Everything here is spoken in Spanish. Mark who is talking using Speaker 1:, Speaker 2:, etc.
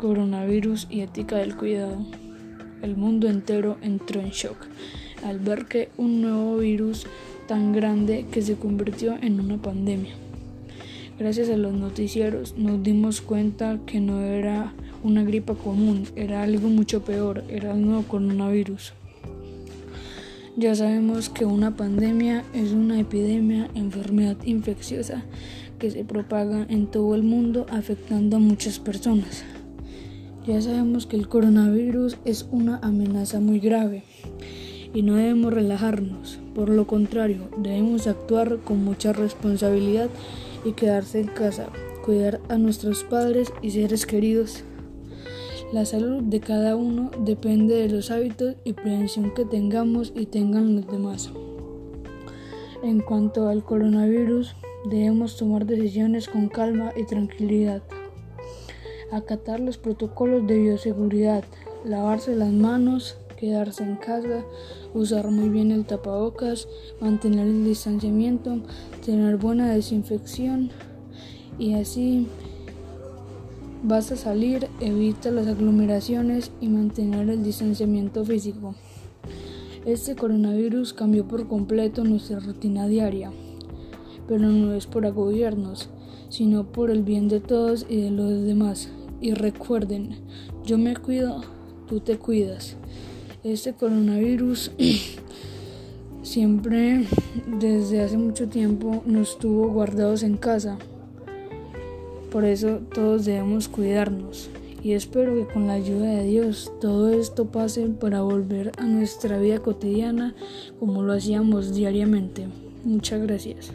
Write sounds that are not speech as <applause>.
Speaker 1: coronavirus y ética del cuidado. El mundo entero entró en shock al ver que un nuevo virus tan grande que se convirtió en una pandemia. Gracias a los noticieros nos dimos cuenta que no era una gripa común, era algo mucho peor, era el nuevo coronavirus. Ya sabemos que una pandemia es una epidemia, enfermedad infecciosa que se propaga en todo el mundo afectando a muchas personas. Ya sabemos que el coronavirus es una amenaza muy grave y no debemos relajarnos. Por lo contrario, debemos actuar con mucha responsabilidad y quedarse en casa, cuidar a nuestros padres y seres queridos. La salud de cada uno depende de los hábitos y prevención que tengamos y tengan los demás. En cuanto al coronavirus, Debemos tomar decisiones con calma y tranquilidad. Acatar los protocolos de bioseguridad, lavarse las manos, quedarse en casa, usar muy bien el tapabocas, mantener el distanciamiento, tener buena desinfección y así vas a salir, evita las aglomeraciones y mantener el distanciamiento físico. Este coronavirus cambió por completo nuestra rutina diaria pero no es por agobiarnos, sino por el bien de todos y de los demás. Y recuerden, yo me cuido, tú te cuidas. Este coronavirus <clears throat> siempre desde hace mucho tiempo nos tuvo guardados en casa. Por eso todos debemos cuidarnos. Y espero que con la ayuda de Dios todo esto pase para volver a nuestra vida cotidiana como lo hacíamos diariamente. Muchas gracias.